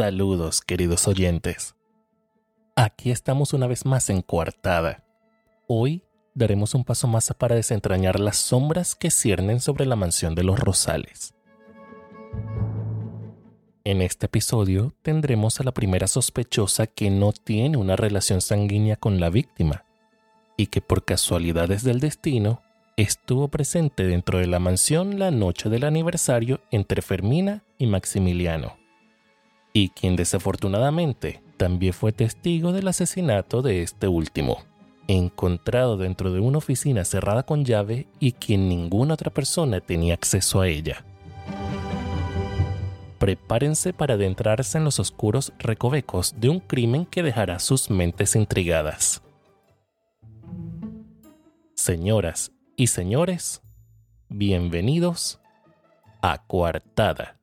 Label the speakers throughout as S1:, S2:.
S1: Saludos, queridos oyentes. Aquí estamos una vez más en Coartada. Hoy daremos un paso más para desentrañar las sombras que ciernen sobre la mansión de los Rosales. En este episodio tendremos a la primera sospechosa que no tiene una relación sanguínea con la víctima y que por casualidades del destino estuvo presente dentro de la mansión la noche del aniversario entre Fermina y Maximiliano, y quien desafortunadamente también fue testigo del asesinato de este último, encontrado dentro de una oficina cerrada con llave y quien ninguna otra persona tenía acceso a ella prepárense para adentrarse en los oscuros recovecos de un crimen que dejará sus mentes intrigadas. Señoras y señores, bienvenidos a Coartada.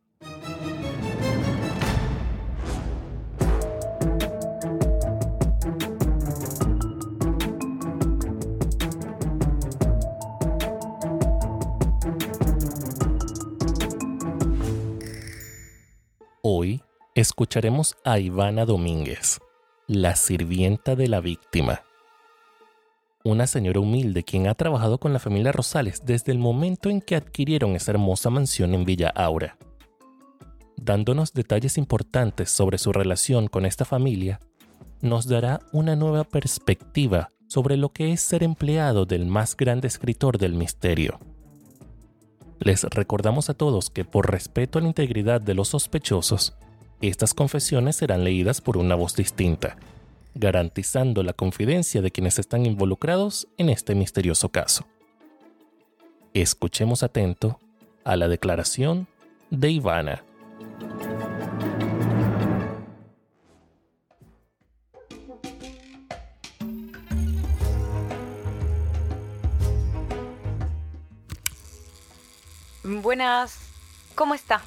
S1: Hoy escucharemos a Ivana Domínguez, la sirvienta de la víctima. Una señora humilde quien ha trabajado con la familia Rosales desde el momento en que adquirieron esa hermosa mansión en Villa Aura. Dándonos detalles importantes sobre su relación con esta familia, nos dará una nueva perspectiva sobre lo que es ser empleado del más grande escritor del misterio. Les recordamos a todos que por respeto a la integridad de los sospechosos, estas confesiones serán leídas por una voz distinta, garantizando la confidencia de quienes están involucrados en este misterioso caso. Escuchemos atento a la declaración de Ivana.
S2: Buenas. ¿Cómo está?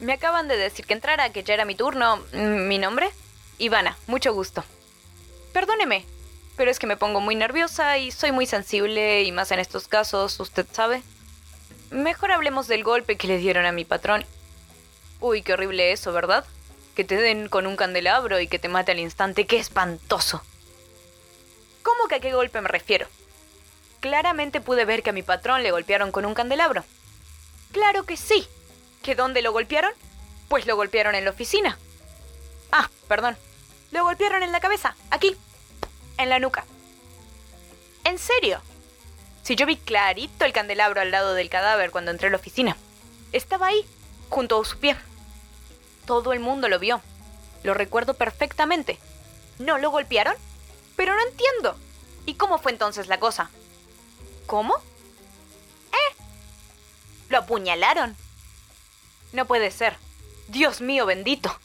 S2: Me acaban de decir que entrara, que ya era mi turno. ¿Mi nombre? Ivana, mucho gusto. Perdóneme, pero es que me pongo muy nerviosa y soy muy sensible y más en estos casos, usted sabe. Mejor hablemos del golpe que le dieron a mi patrón. Uy, qué horrible eso, ¿verdad? Que te den con un candelabro y que te mate al instante, qué espantoso. ¿Cómo que a qué golpe me refiero? Claramente pude ver que a mi patrón le golpearon con un candelabro. Claro que sí. ¿Que dónde lo golpearon? Pues lo golpearon en la oficina. Ah, perdón. Lo golpearon en la cabeza, aquí, en la nuca. ¿En serio? Si yo vi clarito el candelabro al lado del cadáver cuando entré a la oficina. Estaba ahí, junto a su pie. Todo el mundo lo vio. Lo recuerdo perfectamente. ¿No lo golpearon? Pero no entiendo. ¿Y cómo fue entonces la cosa? ¿Cómo? Apuñalaron. No puede ser. Dios mío bendito.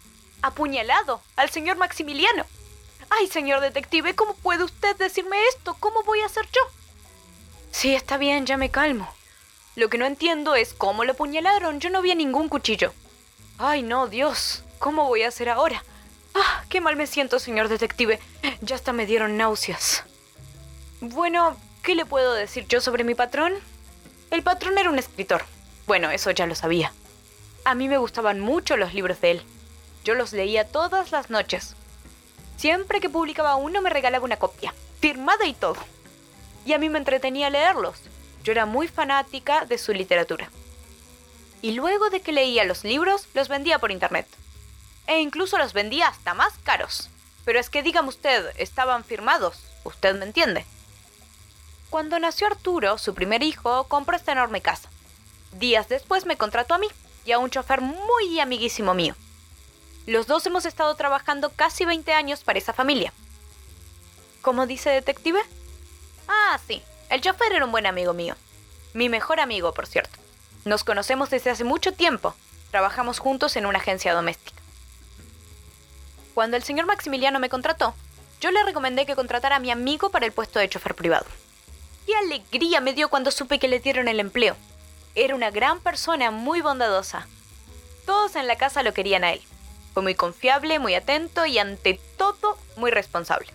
S2: Apuñalado al señor Maximiliano. Ay, señor detective, ¿cómo puede usted decirme esto? ¿Cómo voy a hacer yo? Sí, está bien, ya me calmo. Lo que no entiendo es cómo lo apuñalaron. Yo no vi ningún cuchillo. Ay, no, Dios. ¿Cómo voy a hacer ahora? Ah, qué mal me siento, señor detective. Ya hasta me dieron náuseas. Bueno, ¿qué le puedo decir yo sobre mi patrón? El patrón era un escritor. Bueno, eso ya lo sabía. A mí me gustaban mucho los libros de él. Yo los leía todas las noches. Siempre que publicaba uno me regalaba una copia, firmada y todo. Y a mí me entretenía leerlos. Yo era muy fanática de su literatura. Y luego de que leía los libros, los vendía por internet. E incluso los vendía hasta más caros. Pero es que dígame usted, estaban firmados. Usted me entiende. Cuando nació Arturo, su primer hijo, compró esta enorme casa. Días después me contrató a mí y a un chofer muy amiguísimo mío. Los dos hemos estado trabajando casi 20 años para esa familia. ¿Cómo dice detective? Ah, sí, el chofer era un buen amigo mío. Mi mejor amigo, por cierto. Nos conocemos desde hace mucho tiempo. Trabajamos juntos en una agencia doméstica. Cuando el señor Maximiliano me contrató, yo le recomendé que contratara a mi amigo para el puesto de chofer privado. Qué alegría me dio cuando supe que le dieron el empleo. Era una gran persona, muy bondadosa. Todos en la casa lo querían a él. Fue muy confiable, muy atento y ante todo muy responsable.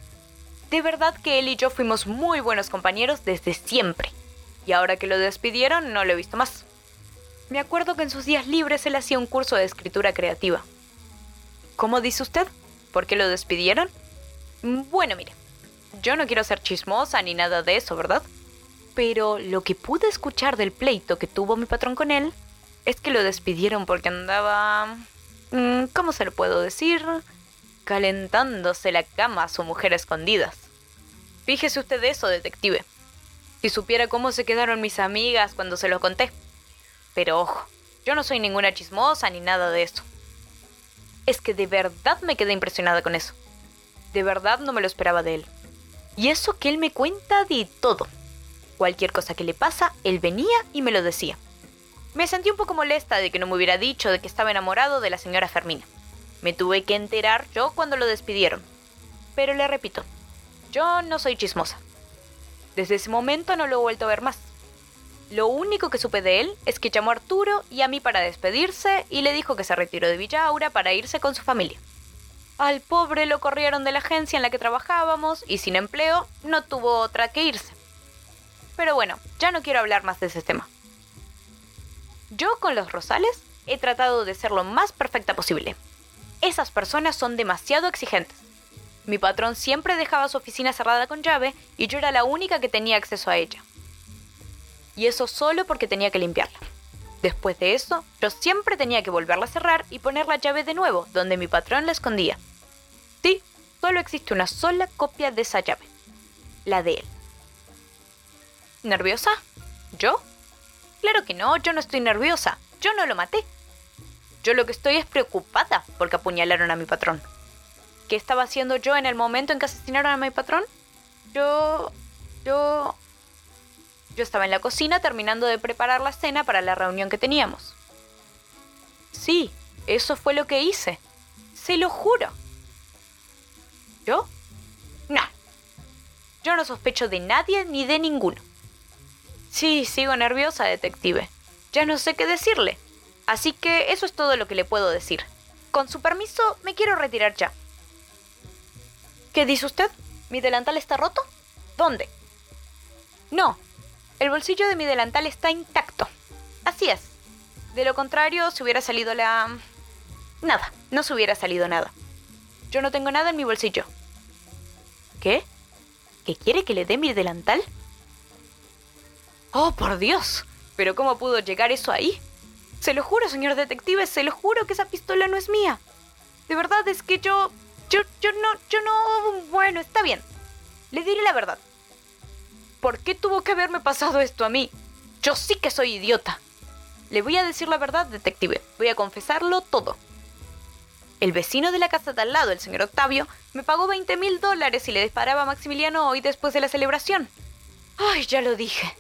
S2: De verdad que él y yo fuimos muy buenos compañeros desde siempre. Y ahora que lo despidieron no lo he visto más. Me acuerdo que en sus días libres él hacía un curso de escritura creativa. ¿Cómo dice usted? ¿Por qué lo despidieron? Bueno, mire, yo no quiero ser chismosa ni nada de eso, ¿verdad? Pero lo que pude escuchar del pleito que tuvo mi patrón con él es que lo despidieron porque andaba... Mm, ¿Cómo se lo puedo decir? Calentándose la cama a su mujer a escondidas. Fíjese usted eso, detective. Si supiera cómo se quedaron mis amigas cuando se lo conté. Pero ojo, yo no soy ninguna chismosa ni nada de eso. Es que de verdad me quedé impresionada con eso. De verdad no me lo esperaba de él. Y eso que él me cuenta de todo. Cualquier cosa que le pasa, él venía y me lo decía. Me sentí un poco molesta de que no me hubiera dicho de que estaba enamorado de la señora Fermina. Me tuve que enterar yo cuando lo despidieron. Pero le repito, yo no soy chismosa. Desde ese momento no lo he vuelto a ver más. Lo único que supe de él es que llamó a Arturo y a mí para despedirse y le dijo que se retiró de Villa Aura para irse con su familia. Al pobre lo corrieron de la agencia en la que trabajábamos y sin empleo no tuvo otra que irse. Pero bueno, ya no quiero hablar más de ese tema. Yo con los Rosales he tratado de ser lo más perfecta posible. Esas personas son demasiado exigentes. Mi patrón siempre dejaba su oficina cerrada con llave y yo era la única que tenía acceso a ella. Y eso solo porque tenía que limpiarla. Después de eso, yo siempre tenía que volverla a cerrar y poner la llave de nuevo donde mi patrón la escondía. Sí, solo existe una sola copia de esa llave. La de él. ¿Nerviosa? ¿Yo? Claro que no, yo no estoy nerviosa. Yo no lo maté. Yo lo que estoy es preocupada porque apuñalaron a mi patrón. ¿Qué estaba haciendo yo en el momento en que asesinaron a mi patrón? Yo... yo... Yo estaba en la cocina terminando de preparar la cena para la reunión que teníamos. Sí, eso fue lo que hice. Se lo juro. ¿Yo? No. Yo no sospecho de nadie ni de ninguno. Sí, sigo nerviosa, detective. Ya no sé qué decirle. Así que eso es todo lo que le puedo decir. Con su permiso, me quiero retirar ya. ¿Qué dice usted? ¿Mi delantal está roto? ¿Dónde? No, el bolsillo de mi delantal está intacto. Así es. De lo contrario, se hubiera salido la... Nada, no se hubiera salido nada. Yo no tengo nada en mi bolsillo. ¿Qué? ¿Qué quiere que le dé mi delantal? Oh, por Dios. Pero ¿cómo pudo llegar eso ahí? Se lo juro, señor detective, se lo juro que esa pistola no es mía. De verdad es que yo... Yo, yo no, yo no... Bueno, está bien. Le diré la verdad. ¿Por qué tuvo que haberme pasado esto a mí? Yo sí que soy idiota. Le voy a decir la verdad, detective. Voy a confesarlo todo. El vecino de la casa de al lado, el señor Octavio, me pagó 20 mil dólares y le disparaba a Maximiliano hoy después de la celebración. Ay, ya lo dije.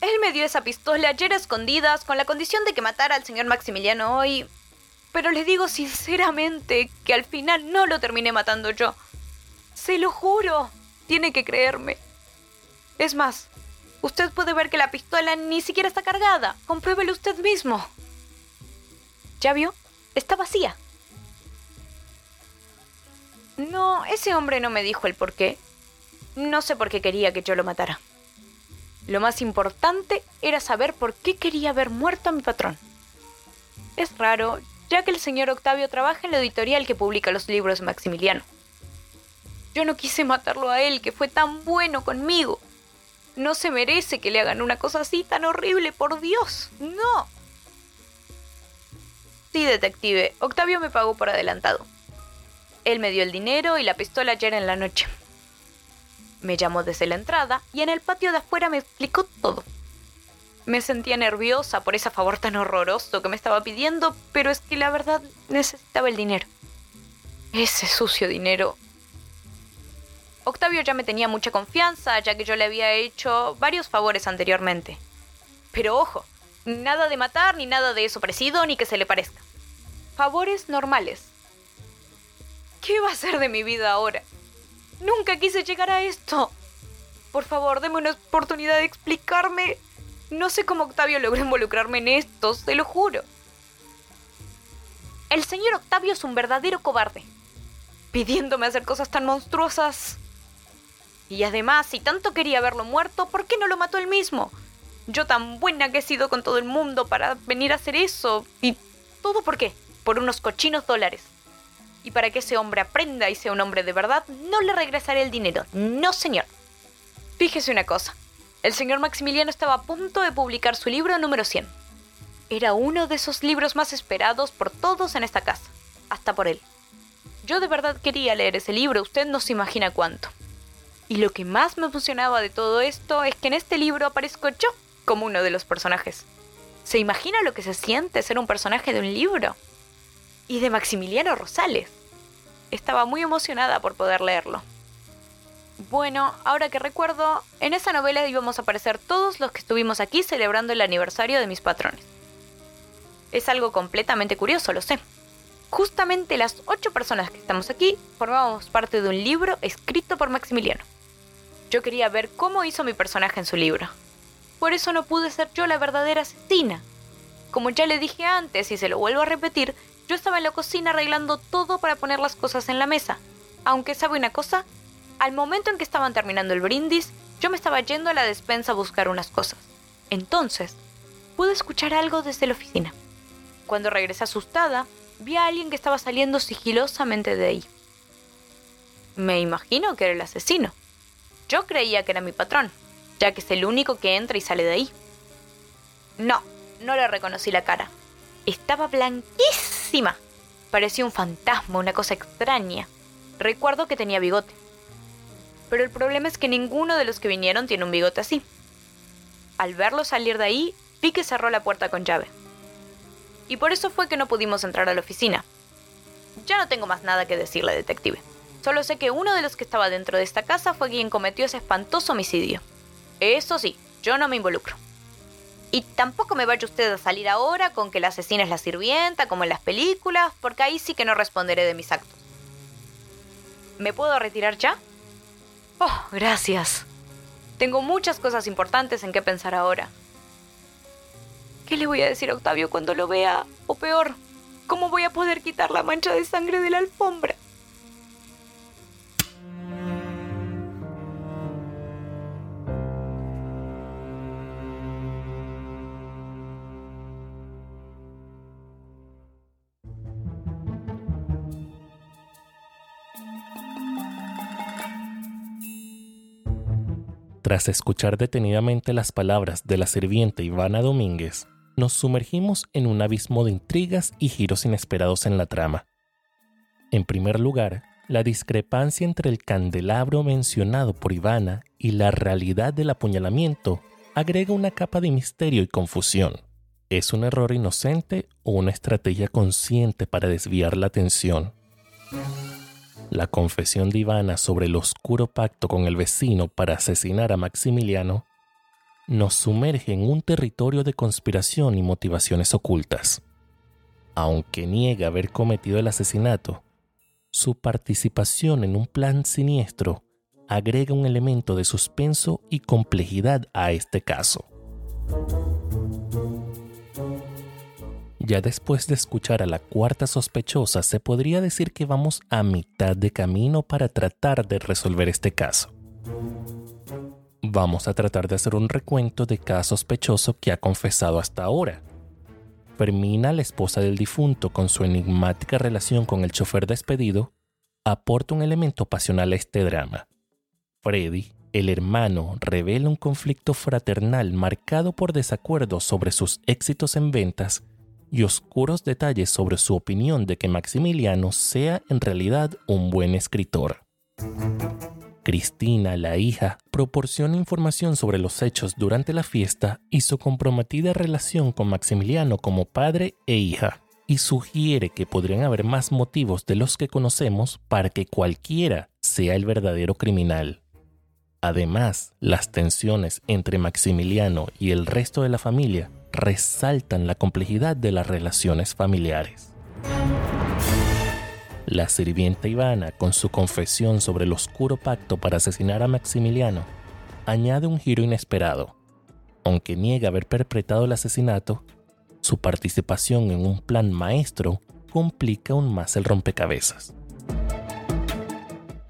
S2: Él me dio esa pistola ayer a escondidas con la condición de que matara al señor Maximiliano hoy. Pero le digo sinceramente que al final no lo terminé matando yo. Se lo juro. Tiene que creerme. Es más, usted puede ver que la pistola ni siquiera está cargada. Compruébelo usted mismo. ¿Ya vio? Está vacía. No, ese hombre no me dijo el por qué. No sé por qué quería que yo lo matara. Lo más importante era saber por qué quería ver muerto a mi patrón. Es raro, ya que el señor Octavio trabaja en la editorial que publica los libros de Maximiliano. Yo no quise matarlo a él, que fue tan bueno conmigo. No se merece que le hagan una cosa así tan horrible, por Dios. No. Sí, detective. Octavio me pagó por adelantado. Él me dio el dinero y la pistola ayer en la noche. Me llamó desde la entrada y en el patio de afuera me explicó todo. Me sentía nerviosa por ese favor tan horroroso que me estaba pidiendo, pero es que la verdad necesitaba el dinero. Ese sucio dinero. Octavio ya me tenía mucha confianza, ya que yo le había hecho varios favores anteriormente. Pero ojo, nada de matar, ni nada de eso parecido, ni que se le parezca. Favores normales. ¿Qué va a ser de mi vida ahora? Nunca quise llegar a esto. Por favor, deme una oportunidad de explicarme no sé cómo Octavio logró involucrarme en esto, se lo juro. El señor Octavio es un verdadero cobarde, pidiéndome hacer cosas tan monstruosas. Y además, si tanto quería verlo muerto, ¿por qué no lo mató él mismo? Yo tan buena que he sido con todo el mundo para venir a hacer eso. ¿Y todo por qué? por unos cochinos dólares. Y para que ese hombre aprenda y sea un hombre de verdad, no le regresaré el dinero. No, señor. Fíjese una cosa. El señor Maximiliano estaba a punto de publicar su libro número 100. Era uno de esos libros más esperados por todos en esta casa, hasta por él. Yo de verdad quería leer ese libro, usted no se imagina cuánto. Y lo que más me emocionaba de todo esto es que en este libro aparezco yo como uno de los personajes. ¿Se imagina lo que se siente ser un personaje de un libro? Y de Maximiliano Rosales. Estaba muy emocionada por poder leerlo. Bueno, ahora que recuerdo, en esa novela íbamos a aparecer todos los que estuvimos aquí celebrando el aniversario de mis patrones. Es algo completamente curioso, lo sé. Justamente las ocho personas que estamos aquí formábamos parte de un libro escrito por Maximiliano. Yo quería ver cómo hizo mi personaje en su libro. Por eso no pude ser yo la verdadera asesina. Como ya le dije antes y se lo vuelvo a repetir, yo estaba en la cocina arreglando todo para poner las cosas en la mesa. Aunque sabe una cosa, al momento en que estaban terminando el brindis, yo me estaba yendo a la despensa a buscar unas cosas. Entonces, pude escuchar algo desde la oficina. Cuando regresé asustada, vi a alguien que estaba saliendo sigilosamente de ahí. Me imagino que era el asesino. Yo creía que era mi patrón, ya que es el único que entra y sale de ahí. No, no le reconocí la cara. Estaba blanquísima. Parecía un fantasma, una cosa extraña. Recuerdo que tenía bigote. Pero el problema es que ninguno de los que vinieron tiene un bigote así. Al verlo salir de ahí, vi que cerró la puerta con llave. Y por eso fue que no pudimos entrar a la oficina. Ya no tengo más nada que decirle, detective. Solo sé que uno de los que estaba dentro de esta casa fue quien cometió ese espantoso homicidio. Eso sí, yo no me involucro. Y tampoco me vaya usted a salir ahora con que la asesina es la sirvienta, como en las películas, porque ahí sí que no responderé de mis actos. ¿Me puedo retirar ya? Oh, gracias. Tengo muchas cosas importantes en que pensar ahora. ¿Qué le voy a decir a Octavio cuando lo vea? O peor, ¿cómo voy a poder quitar la mancha de sangre de la alfombra?
S1: Tras escuchar detenidamente las palabras de la sirvienta Ivana Domínguez, nos sumergimos en un abismo de intrigas y giros inesperados en la trama. En primer lugar, la discrepancia entre el candelabro mencionado por Ivana y la realidad del apuñalamiento agrega una capa de misterio y confusión. ¿Es un error inocente o una estrategia consciente para desviar la atención? La confesión de Ivana sobre el oscuro pacto con el vecino para asesinar a Maximiliano nos sumerge en un territorio de conspiración y motivaciones ocultas. Aunque niega haber cometido el asesinato, su participación en un plan siniestro agrega un elemento de suspenso y complejidad a este caso. Ya después de escuchar a la cuarta sospechosa, se podría decir que vamos a mitad de camino para tratar de resolver este caso. Vamos a tratar de hacer un recuento de cada sospechoso que ha confesado hasta ahora. Fermina, la esposa del difunto, con su enigmática relación con el chofer despedido, aporta un elemento pasional a este drama. Freddy, el hermano, revela un conflicto fraternal marcado por desacuerdos sobre sus éxitos en ventas y oscuros detalles sobre su opinión de que Maximiliano sea en realidad un buen escritor. Cristina, la hija, proporciona información sobre los hechos durante la fiesta y su comprometida relación con Maximiliano como padre e hija, y sugiere que podrían haber más motivos de los que conocemos para que cualquiera sea el verdadero criminal. Además, las tensiones entre Maximiliano y el resto de la familia resaltan la complejidad de las relaciones familiares. La sirvienta Ivana, con su confesión sobre el oscuro pacto para asesinar a Maximiliano, añade un giro inesperado. Aunque niega haber perpetrado el asesinato, su participación en un plan maestro complica aún más el rompecabezas.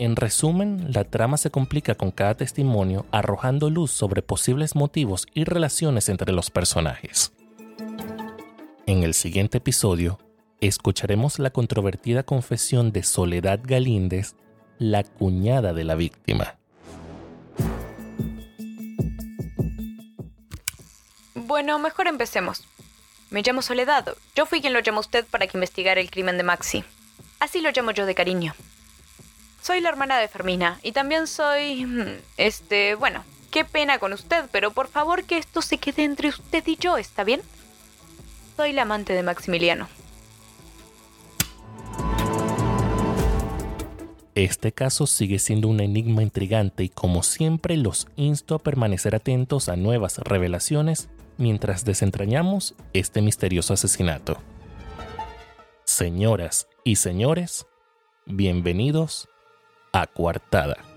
S1: En resumen, la trama se complica con cada testimonio arrojando luz sobre posibles motivos y relaciones entre los personajes. En el siguiente episodio, escucharemos la controvertida confesión de Soledad Galíndez, la cuñada de la víctima.
S2: Bueno, mejor empecemos. Me llamo Soledad. Yo fui quien lo llamó usted para que investigara el crimen de Maxi. Así lo llamo yo de cariño. Soy la hermana de Fermina y también soy... mm, Este, bueno, qué pena con usted, pero por favor que esto se quede entre usted y yo, ¿está bien? Soy la amante de Maximiliano.
S1: Este caso sigue siendo un enigma intrigante y como siempre los insto a permanecer atentos a nuevas revelaciones mientras desentrañamos este misterioso asesinato. Señoras y señores, bienvenidos a Coartada.